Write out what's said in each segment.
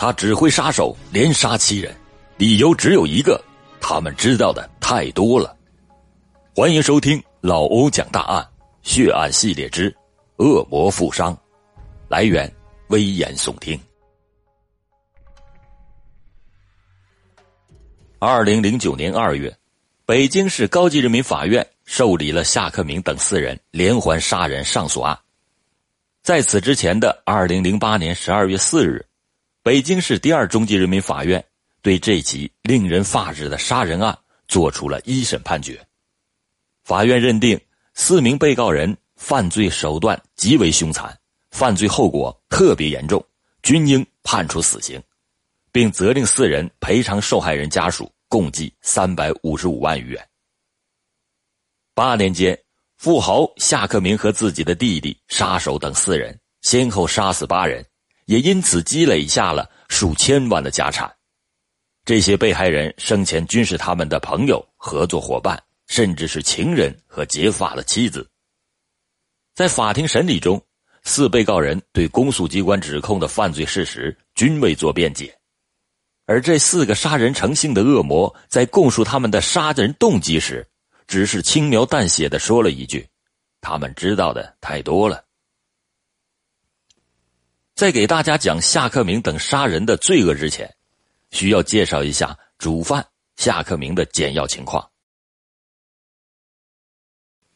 他指挥杀手，连杀七人，理由只有一个：他们知道的太多了。欢迎收听老欧讲大案血案系列之《恶魔富商》，来源危言耸听。二零零九年二月，北京市高级人民法院受理了夏克明等四人连环杀人上诉案。在此之前的二零零八年十二月四日。北京市第二中级人民法院对这起令人发指的杀人案作出了一审判决。法院认定四名被告人犯罪手段极为凶残，犯罪后果特别严重，均应判处死刑，并责令四人赔偿受害人家属共计三百五十五万余元。八年间，富豪夏克明和自己的弟弟杀手等四人先后杀死八人。也因此积累下了数千万的家产，这些被害人生前均是他们的朋友、合作伙伴，甚至是情人和结发的妻子。在法庭审理中，四被告人对公诉机关指控的犯罪事实均未做辩解，而这四个杀人成性的恶魔在供述他们的杀人动机时，只是轻描淡写的说了一句：“他们知道的太多了。”在给大家讲夏克明等杀人的罪恶之前，需要介绍一下主犯夏克明的简要情况。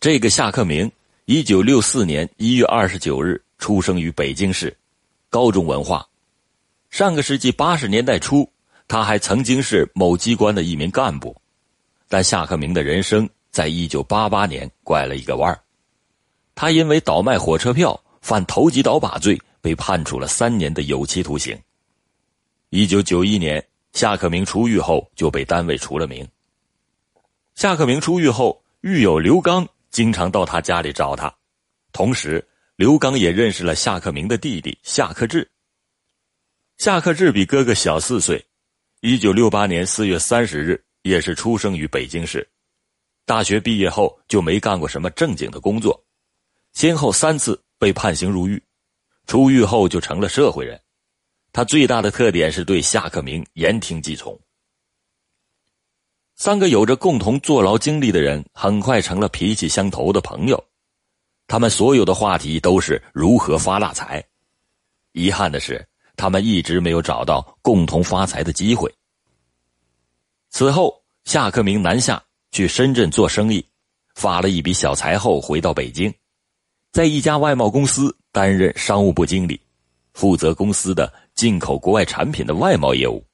这个夏克明，一九六四年一月二十九日出生于北京市，高中文化。上个世纪八十年代初，他还曾经是某机关的一名干部，但夏克明的人生在一九八八年拐了一个弯儿他因为倒卖火车票，犯投机倒把罪。被判处了三年的有期徒刑。一九九一年，夏克明出狱后就被单位除了名。夏克明出狱后，狱友刘刚经常到他家里找他，同时刘刚也认识了夏克明的弟弟夏克志。夏克志比哥哥小四岁，一九六八年四月三十日也是出生于北京市。大学毕业后就没干过什么正经的工作，先后三次被判刑入狱。出狱后就成了社会人，他最大的特点是对夏克明言听计从。三个有着共同坐牢经历的人很快成了脾气相投的朋友，他们所有的话题都是如何发大财。遗憾的是，他们一直没有找到共同发财的机会。此后，夏克明南下去深圳做生意，发了一笔小财后回到北京，在一家外贸公司。担任商务部经理，负责公司的进口国外产品的外贸业务。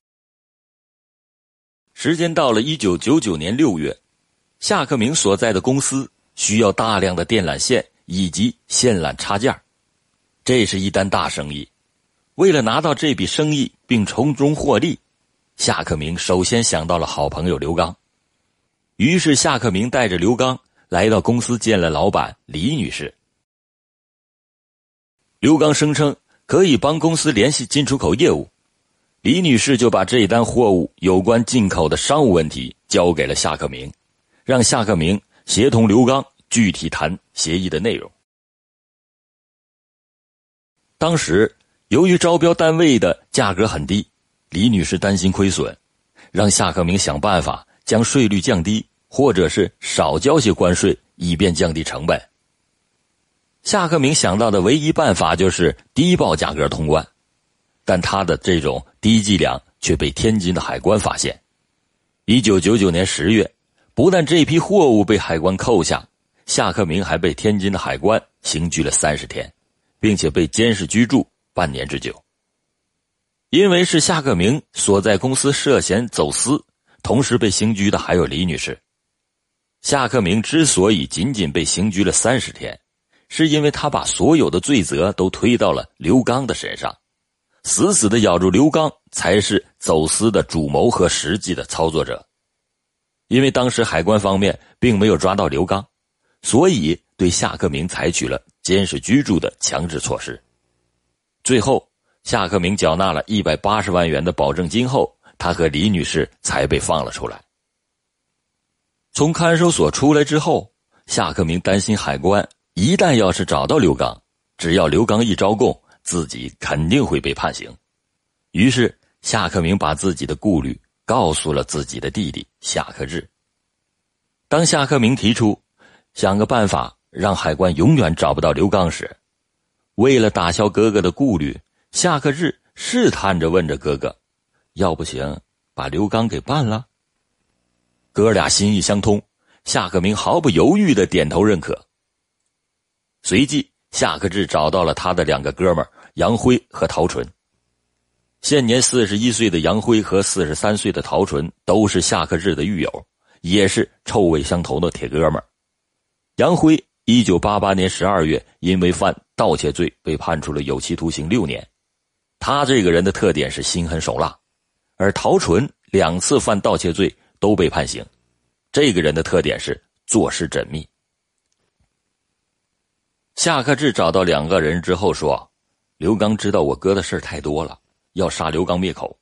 时间到了一九九九年六月，夏克明所在的公司需要大量的电缆线以及线缆插件这是一单大生意。为了拿到这笔生意并从中获利，夏克明首先想到了好朋友刘刚。于是，夏克明带着刘刚来到公司见了老板李女士。刘刚声称可以帮公司联系进出口业务，李女士就把这一单货物有关进口的商务问题交给了夏克明，让夏克明协同刘刚具体谈协议的内容。当时由于招标单位的价格很低，李女士担心亏损，让夏克明想办法将税率降低，或者是少交些关税，以便降低成本。夏克明想到的唯一办法就是低报价格通关，但他的这种低计量却被天津的海关发现。一九九九年十月，不但这批货物被海关扣下，夏克明还被天津的海关刑拘了三十天，并且被监视居住半年之久。因为是夏克明所在公司涉嫌走私，同时被刑拘的还有李女士。夏克明之所以仅仅被刑拘了三十天。是因为他把所有的罪责都推到了刘刚的身上，死死的咬住刘刚才是走私的主谋和实际的操作者。因为当时海关方面并没有抓到刘刚，所以对夏克明采取了监视居住的强制措施。最后，夏克明缴纳了一百八十万元的保证金后，他和李女士才被放了出来。从看守所出来之后，夏克明担心海关。一旦要是找到刘刚，只要刘刚一招供，自己肯定会被判刑。于是夏克明把自己的顾虑告诉了自己的弟弟夏克志。当夏克明提出想个办法让海关永远找不到刘刚时，为了打消哥哥的顾虑，夏克志试探着问着哥哥：“要不行，把刘刚给办了？”哥俩心意相通，夏克明毫不犹豫的点头认可。随即，夏克志找到了他的两个哥们杨辉和陶纯。现年四十一岁的杨辉和四十三岁的陶纯都是夏克志的狱友。也是臭味相投的铁哥们儿。杨辉一九八八年十二月因为犯盗窃罪被判处了有期徒刑六年。他这个人的特点是心狠手辣，而陶纯两次犯盗窃罪都被判刑。这个人的特点是做事缜密。夏克志找到两个人之后说：“刘刚知道我哥的事太多了，要杀刘刚灭口，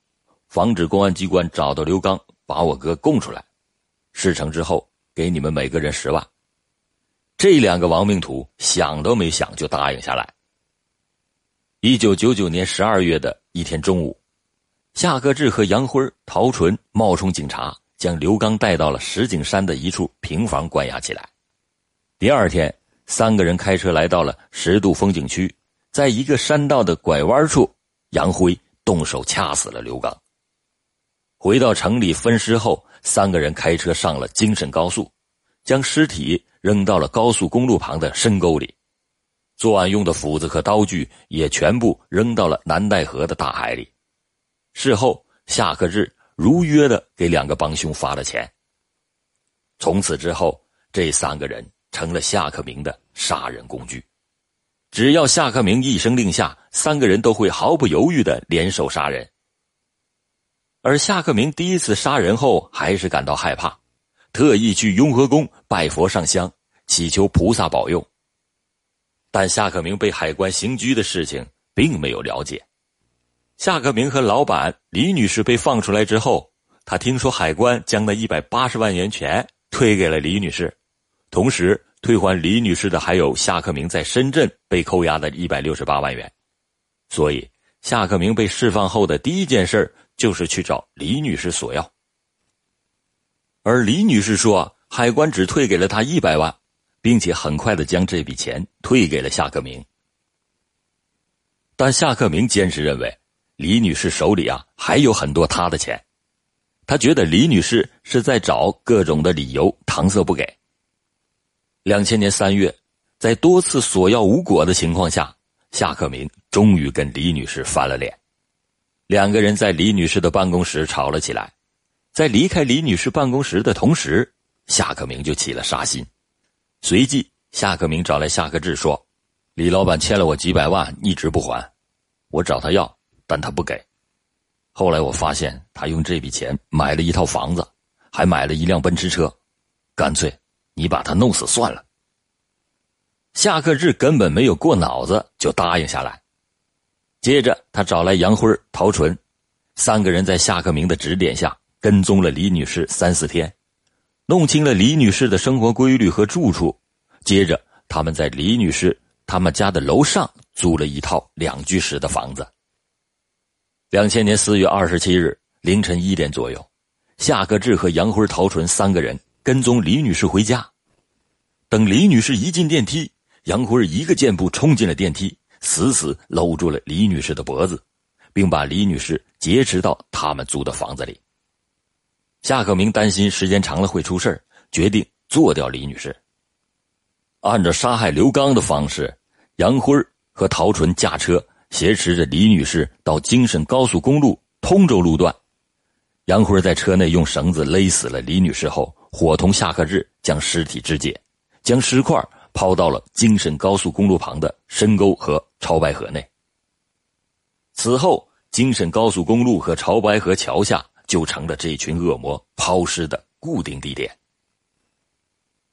防止公安机关找到刘刚，把我哥供出来。”事成之后，给你们每个人十万。这两个亡命徒想都没想就答应下来。一九九九年十二月的一天中午，夏克志和杨辉、陶纯冒充警察，将刘刚带到了石景山的一处平房关押起来。第二天，三个人开车来到了十渡风景区，在一个山道的拐弯处，杨辉动手掐死了刘刚。回到城里分尸后。三个人开车上了京沈高速，将尸体扔到了高速公路旁的深沟里，作案用的斧子和刀具也全部扔到了南戴河的大海里。事后，夏克志如约的给两个帮凶发了钱。从此之后，这三个人成了夏克明的杀人工具。只要夏克明一声令下，三个人都会毫不犹豫的联手杀人。而夏克明第一次杀人后，还是感到害怕，特意去雍和宫拜佛上香，祈求菩萨保佑。但夏克明被海关刑拘的事情并没有了解。夏克明和老板李女士被放出来之后，他听说海关将那一百八十万元钱退给了李女士，同时退还李女士的还有夏克明在深圳被扣押的一百六十八万元，所以夏克明被释放后的第一件事就是去找李女士索要，而李女士说，海关只退给了她一百万，并且很快的将这笔钱退给了夏克明。但夏克明坚持认为，李女士手里啊还有很多他的钱，他觉得李女士是在找各种的理由搪塞不给。两千年三月，在多次索要无果的情况下，夏克明终于跟李女士翻了脸。两个人在李女士的办公室吵了起来，在离开李女士办公室的同时，夏克明就起了杀心。随即，夏克明找来夏克志说：“李老板欠了我几百万，一直不还，我找他要，但他不给。后来我发现他用这笔钱买了一套房子，还买了一辆奔驰车，干脆你把他弄死算了。”夏克志根本没有过脑子，就答应下来。接着，他找来杨辉、陶纯，三个人在夏克明的指点下跟踪了李女士三四天，弄清了李女士的生活规律和住处。接着，他们在李女士他们家的楼上租了一套两居室的房子。两千年四月二十七日凌晨一点左右，夏克志和杨辉、陶纯三个人跟踪李女士回家。等李女士一进电梯，杨辉一个箭步冲进了电梯。死死搂住了李女士的脖子，并把李女士劫持到他们租的房子里。夏克明担心时间长了会出事决定做掉李女士。按照杀害刘刚的方式，杨辉和陶纯驾车挟持着李女士到京沈高速公路通州路段。杨辉在车内用绳子勒死了李女士后，伙同夏克志将尸体肢解，将尸块。抛到了京沈高速公路旁的深沟和潮白河内。此后，京沈高速公路和潮白河桥下就成了这群恶魔抛尸的固定地点。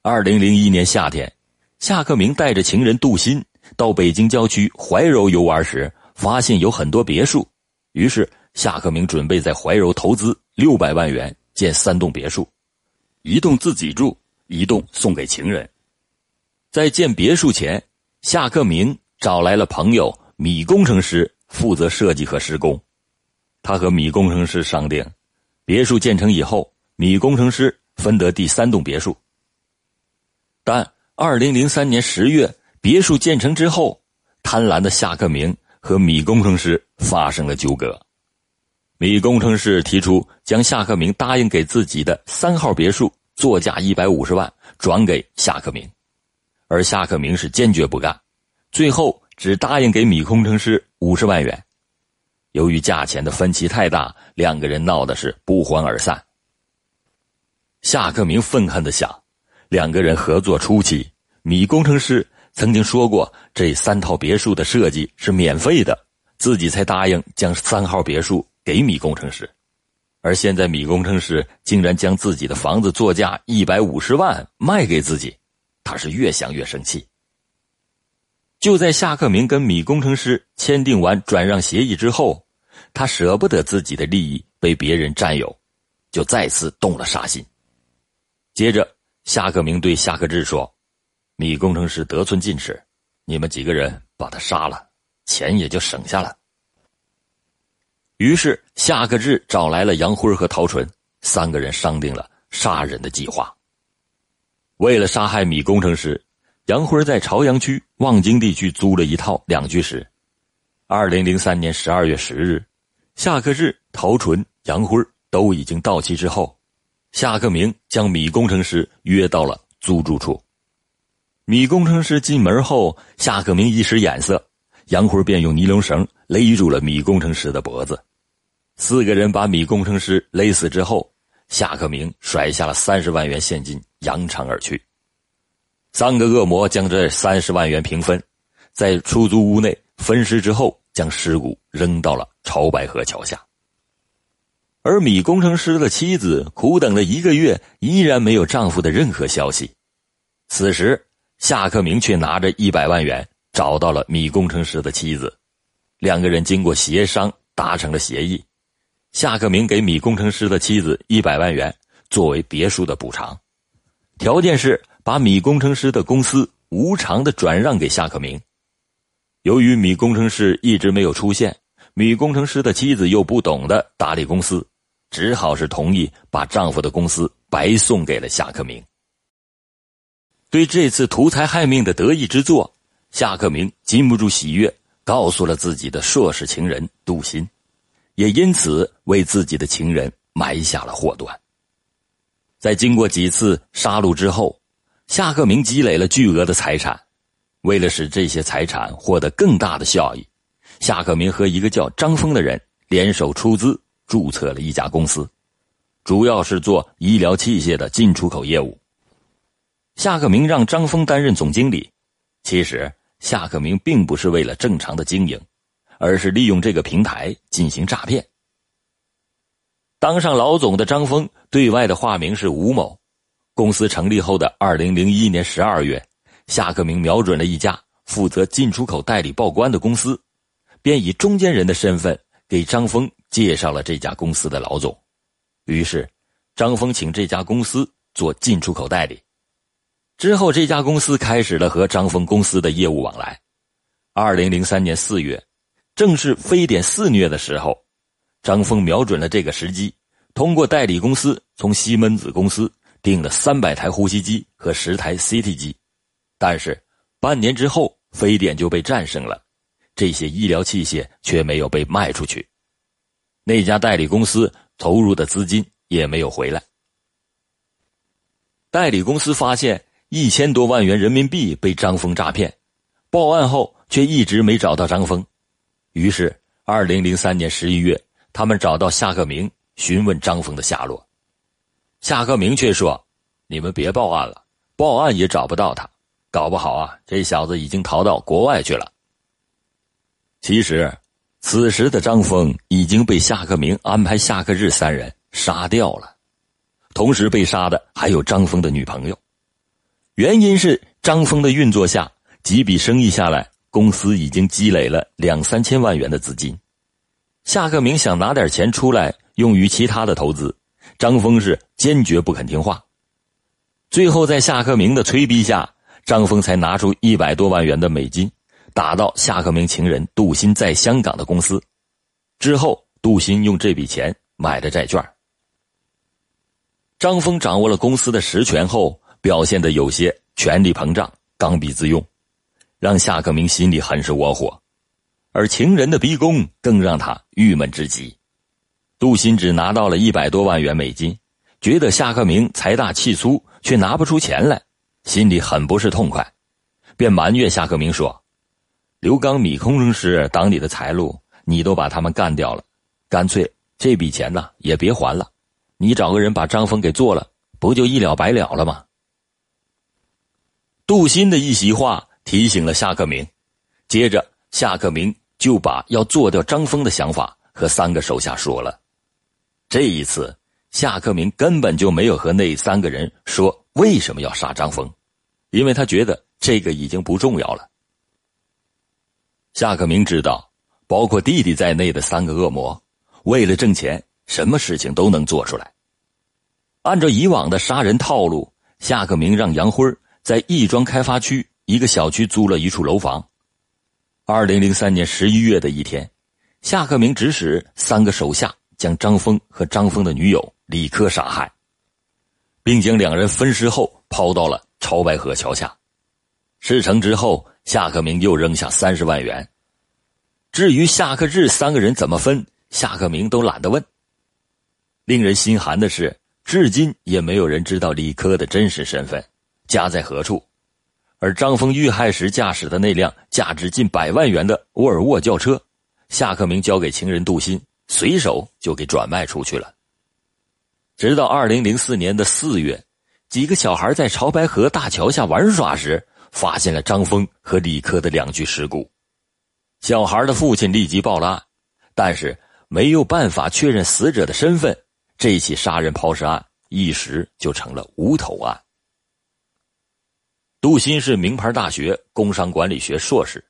二零零一年夏天，夏克明带着情人杜鑫到北京郊区怀柔游玩时，发现有很多别墅，于是夏克明准备在怀柔投资六百万元建三栋别墅，一栋自己住，一栋送给情人。在建别墅前，夏克明找来了朋友米工程师负责设计和施工。他和米工程师商定，别墅建成以后，米工程师分得第三栋别墅。但二零零三年十月，别墅建成之后，贪婪的夏克明和米工程师发生了纠葛。米工程师提出将夏克明答应给自己的三号别墅作价一百五十万转给夏克明，而夏克明是坚决不干，最后只答应给米工程师五十万元。由于价钱的分歧太大，两个人闹的是不欢而散。夏克明愤恨的想：两个人合作初期，米工程师曾经说过这三套别墅的设计是免费的，自己才答应将三号别墅。给米工程师，而现在米工程师竟然将自己的房子作价一百五十万卖给自己，他是越想越生气。就在夏克明跟米工程师签订完转让协议之后，他舍不得自己的利益被别人占有，就再次动了杀心。接着，夏克明对夏克志说：“米工程师得寸进尺，你们几个人把他杀了，钱也就省下了。”于是夏克志找来了杨辉和陶纯，三个人商定了杀人的计划。为了杀害米工程师，杨辉在朝阳区望京地区租了一套两居室。二零零三年十二月十日，夏克志、陶纯、杨辉都已经到齐之后，夏克明将米工程师约到了租住处。米工程师进门后，夏克明一使眼色。杨辉便用尼龙绳勒住了米工程师的脖子，四个人把米工程师勒死之后，夏克明甩下了三十万元现金，扬长而去。三个恶魔将这三十万元平分，在出租屋内分尸之后，将尸骨扔到了潮白河桥下。而米工程师的妻子苦等了一个月，依然没有丈夫的任何消息。此时，夏克明却拿着一百万元。找到了米工程师的妻子，两个人经过协商达成了协议。夏克明给米工程师的妻子一百万元作为别墅的补偿，条件是把米工程师的公司无偿的转让给夏克明。由于米工程师一直没有出现，米工程师的妻子又不懂得打理公司，只好是同意把丈夫的公司白送给了夏克明。对这次图财害命的得意之作。夏克明禁不住喜悦，告诉了自己的硕士情人杜鑫，也因此为自己的情人埋下了祸端。在经过几次杀戮之后，夏克明积累了巨额的财产。为了使这些财产获得更大的效益，夏克明和一个叫张峰的人联手出资注册了一家公司，主要是做医疗器械的进出口业务。夏克明让张峰担任总经理，其实。夏克明并不是为了正常的经营，而是利用这个平台进行诈骗。当上老总的张峰对外的化名是吴某。公司成立后的二零零一年十二月，夏克明瞄准了一家负责进出口代理报关的公司，便以中间人的身份给张峰介绍了这家公司的老总。于是，张峰请这家公司做进出口代理。之后，这家公司开始了和张峰公司的业务往来。二零零三年四月，正是非典肆虐的时候，张峰瞄准了这个时机，通过代理公司从西门子公司订了三百台呼吸机和十台 CT 机。但是，半年之后，非典就被战胜了，这些医疗器械却没有被卖出去，那家代理公司投入的资金也没有回来。代理公司发现。一千多万元人民币被张峰诈骗，报案后却一直没找到张峰。于是，二零零三年十一月，他们找到夏克明询问张峰的下落。夏克明却说：“你们别报案了，报案也找不到他，搞不好啊，这小子已经逃到国外去了。”其实，此时的张峰已经被夏克明安排夏克日三人杀掉了，同时被杀的还有张峰的女朋友。原因是张峰的运作下，几笔生意下来，公司已经积累了两三千万元的资金。夏克明想拿点钱出来用于其他的投资，张峰是坚决不肯听话。最后在夏克明的催逼下，张峰才拿出一百多万元的美金，打到夏克明情人杜鑫在香港的公司。之后，杜鑫用这笔钱买的债券。张峰掌握了公司的实权后，表现的有些权力膨胀、刚愎自用，让夏克明心里很是窝火。而情人的逼宫更让他郁闷至极。杜鑫只拿到了一百多万元美金，觉得夏克明财大气粗，却拿不出钱来，心里很不是痛快，便埋怨夏克明说：“刘刚、米空公司挡你的财路，你都把他们干掉了，干脆这笔钱呢也别还了，你找个人把张峰给做了，不就一了百了了吗？”杜鑫的一席话提醒了夏克明，接着夏克明。就把要做掉张峰的想法和三个手下说了。这一次，夏克明根本就没有和那三个人说为什么要杀张峰，因为他觉得这个已经不重要了。夏克明知道，包括弟弟在内的三个恶魔，为了挣钱，什么事情都能做出来。按照以往的杀人套路，夏克明让杨辉在亦庄开发区一个小区租了一处楼房。二零零三年十一月的一天，夏克明指使三个手下将张峰和张峰的女友李科杀害，并将两人分尸后抛到了潮白河桥下。事成之后，夏克明又扔下三十万元。至于夏克志三个人怎么分，夏克明都懒得问。令人心寒的是，至今也没有人知道李科的真实身份，家在何处。而张峰遇害时驾驶的那辆价值近百万元的沃尔沃轿车，夏克明交给情人杜鑫，随手就给转卖出去了。直到二零零四年的四月，几个小孩在潮白河大桥下玩耍时，发现了张峰和李科的两具尸骨。小孩的父亲立即报了案，但是没有办法确认死者的身份，这起杀人抛尸案一时就成了无头案。杜鑫是名牌大学工商管理学硕士，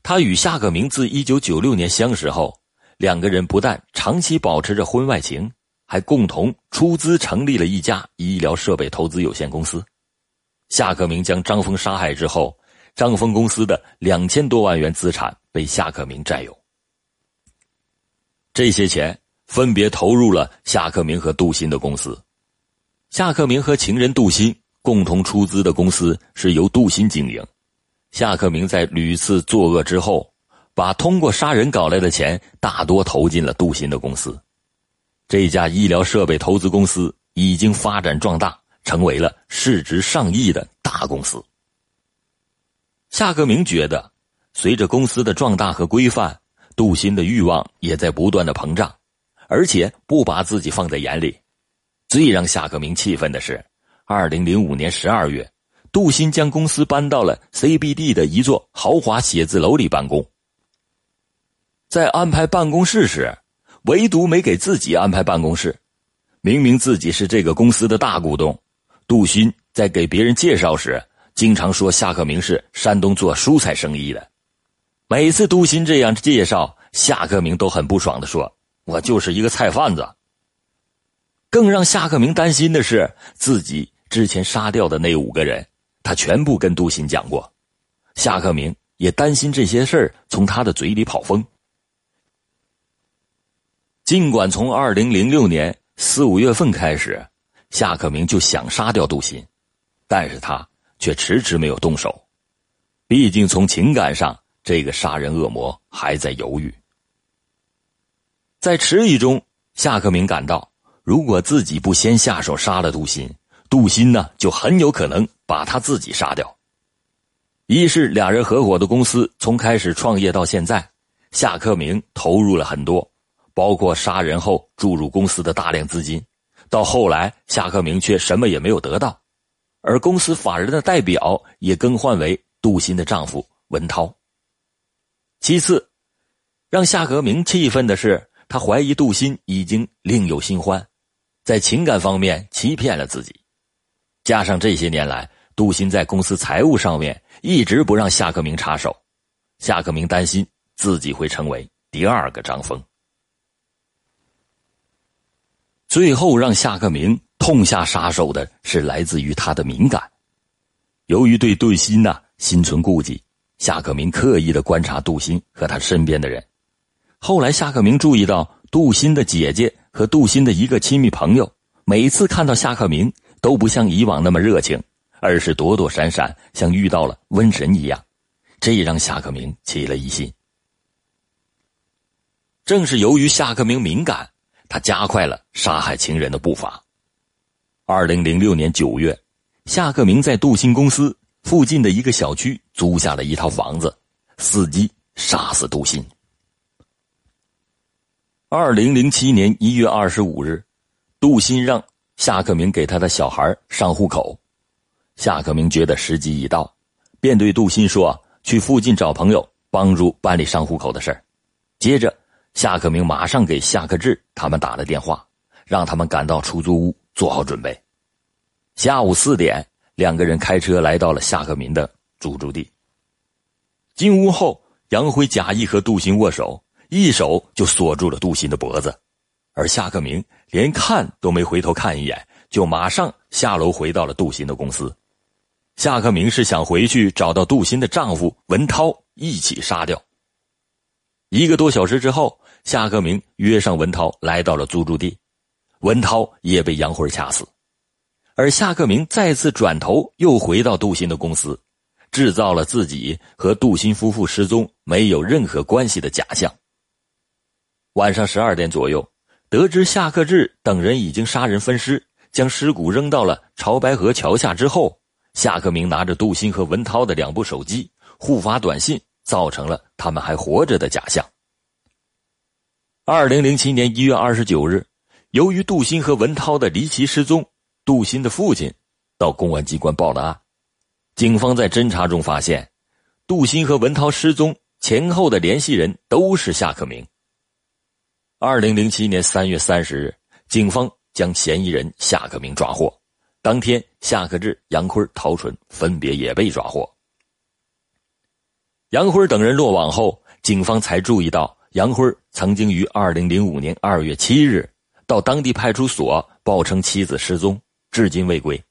他与夏克明自一九九六年相识后，两个人不但长期保持着婚外情，还共同出资成立了一家医疗设备投资有限公司。夏克明将张峰杀害之后，张峰公司的两千多万元资产被夏克明占有，这些钱分别投入了夏克明和杜鑫的公司。夏克明和情人杜鑫。共同出资的公司是由杜鑫经营，夏克明在屡次作恶之后，把通过杀人搞来的钱大多投进了杜鑫的公司。这家医疗设备投资公司已经发展壮大，成为了市值上亿的大公司。夏克明觉得，随着公司的壮大和规范，杜鑫的欲望也在不断的膨胀，而且不把自己放在眼里。最让夏克明气愤的是。二零零五年十二月，杜鑫将公司搬到了 CBD 的一座豪华写字楼里办公。在安排办公室时，唯独没给自己安排办公室。明明自己是这个公司的大股东，杜鑫在给别人介绍时，经常说夏克明是山东做蔬菜生意的。每次杜鑫这样介绍，夏克明都很不爽的说：“我就是一个菜贩子。”更让夏克明担心的是自己。之前杀掉的那五个人，他全部跟杜鑫讲过。夏克明也担心这些事儿从他的嘴里跑风。尽管从二零零六年四五月份开始，夏克明就想杀掉杜鑫，但是他却迟迟没有动手。毕竟从情感上，这个杀人恶魔还在犹豫。在迟疑中，夏克明感到，如果自己不先下手杀了杜鑫，杜鑫呢，就很有可能把他自己杀掉。一是俩人合伙的公司从开始创业到现在，夏克明投入了很多，包括杀人后注入公司的大量资金，到后来夏克明却什么也没有得到，而公司法人的代表也更换为杜鑫的丈夫文涛。其次，让夏克明气愤的是，他怀疑杜鑫已经另有新欢，在情感方面欺骗了自己。加上这些年来，杜鑫在公司财务上面一直不让夏克明插手，夏克明担心自己会成为第二个张峰。最后让夏克明痛下杀手的是来自于他的敏感。由于对杜鑫呐心存顾忌，夏克明刻意的观察杜鑫和他身边的人。后来夏克明注意到杜鑫的姐姐和杜鑫的一个亲密朋友，每次看到夏克明都不像以往那么热情，而是躲躲闪闪，像遇到了瘟神一样，这让夏克明起了疑心。正是由于夏克明敏感，他加快了杀害情人的步伐。二零零六年九月，夏克明在杜鑫公司附近的一个小区租下了一套房子，伺机杀死杜鑫。二零零七年一月二十五日，杜鑫让夏克明给他的小孩上户口。夏克明觉得时机已到，便对杜鑫说：“去附近找朋友帮助办理上户口的事接着，夏克明马上给夏克志他们打了电话，让他们赶到出租屋做好准备。下午四点，两个人开车来到了夏克明的租住地。进屋后，杨辉假意和杜鑫握手。一手就锁住了杜鑫的脖子，而夏克明连看都没回头看一眼，就马上下楼回到了杜鑫的公司。夏克明是想回去找到杜鑫的丈夫文涛一起杀掉。一个多小时之后，夏克明约上文涛来到了租住地，文涛也被杨辉掐死，而夏克明再次转头又回到杜鑫的公司，制造了自己和杜鑫夫妇失踪没有任何关系的假象。晚上十二点左右，得知夏克志等人已经杀人分尸，将尸骨扔到了潮白河桥下之后，夏克明拿着杜鑫和文涛的两部手机互发短信，造成了他们还活着的假象。二零零七年一月二十九日，由于杜鑫和文涛的离奇失踪，杜鑫的父亲到公安机关报了案。警方在侦查中发现，杜鑫和文涛失踪前后的联系人都是夏克明。二零零七年三月三十日，警方将嫌疑人夏克明抓获。当天，夏克志、杨辉、陶纯分别也被抓获。杨辉等人落网后，警方才注意到杨辉曾经于二零零五年二月七日到当地派出所报称妻子失踪，至今未归。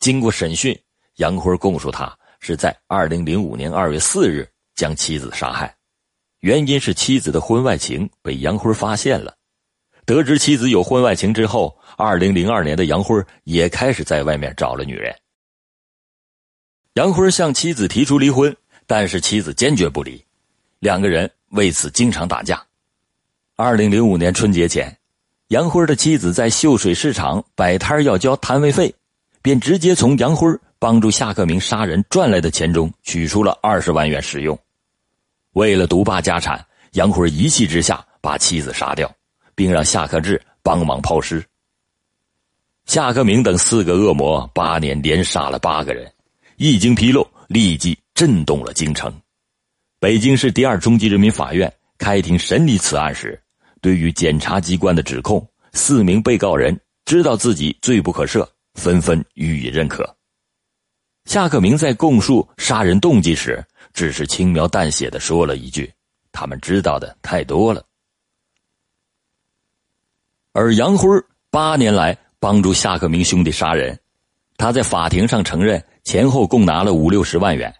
经过审讯，杨辉供述他是在二零零五年二月四日将妻子杀害。原因是妻子的婚外情被杨辉发现了，得知妻子有婚外情之后，二零零二年的杨辉也开始在外面找了女人。杨辉向妻子提出离婚，但是妻子坚决不离，两个人为此经常打架。二零零五年春节前，杨辉的妻子在秀水市场摆摊要交摊位费，便直接从杨辉帮助夏克明杀人赚来的钱中取出了二十万元使用。为了独霸家产，杨辉一气之下把妻子杀掉，并让夏克志帮忙抛尸。夏克明等四个恶魔八年连杀了八个人，一经披露，立即震动了京城。北京市第二中级人民法院开庭审理此案时，对于检察机关的指控，四名被告人知道自己罪不可赦，纷纷予以认可。夏克明在供述杀人动机时。只是轻描淡写的说了一句：“他们知道的太多了。”而杨辉八年来帮助夏克明兄弟杀人，他在法庭上承认前后共拿了五六十万元。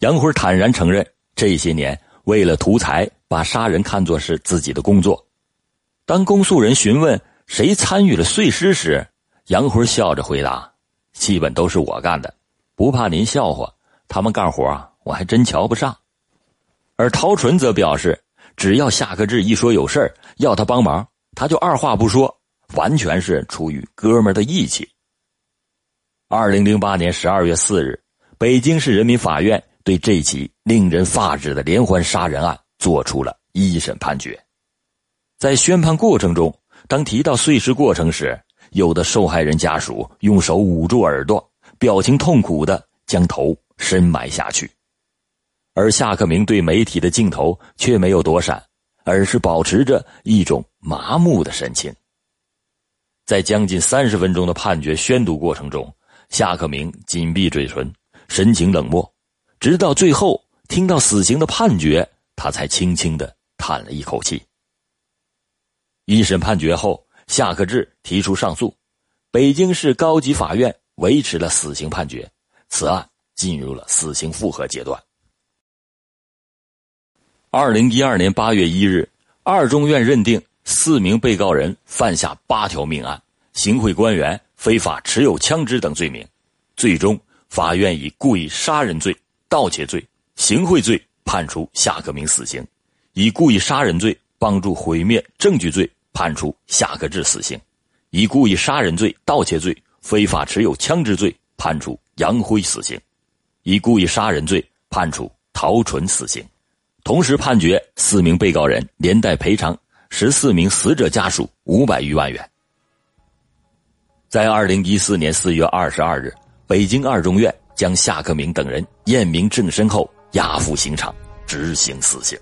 杨辉坦然承认，这些年为了图财，把杀人看作是自己的工作。当公诉人询问谁参与了碎尸时，杨辉笑着回答：“基本都是我干的，不怕您笑话，他们干活啊。”我还真瞧不上，而陶纯则表示，只要夏克志一说有事要他帮忙，他就二话不说，完全是出于哥们的义气。二零零八年十二月四日，北京市人民法院对这起令人发指的连环杀人案作出了一审判决。在宣判过程中，当提到碎尸过程时，有的受害人家属用手捂住耳朵，表情痛苦的将头深埋下去。而夏克明对媒体的镜头却没有躲闪，而是保持着一种麻木的神情。在将近三十分钟的判决宣读过程中，夏克明紧闭嘴唇，神情冷漠，直到最后听到死刑的判决，他才轻轻的叹了一口气。一审判决后，夏克志提出上诉，北京市高级法院维持了死刑判决，此案进入了死刑复核阶段。二零一二年八月一日，二中院认定四名被告人犯下八条命案、行贿官员、非法持有枪支等罪名，最终法院以故意杀人罪、盗窃罪、行贿罪判处夏克明死刑，以故意杀人罪、帮助毁灭证据罪判处夏克志死刑，以故意杀人罪、盗窃罪、非法持有枪支罪判处杨辉死刑，以故意杀人罪判处陶纯死刑，同时判决四名被告人连带赔偿。十四名死者家属五百余万元。在二零一四年四月二十二日，北京二中院将夏克明等人验明正身后押赴刑场执行死刑。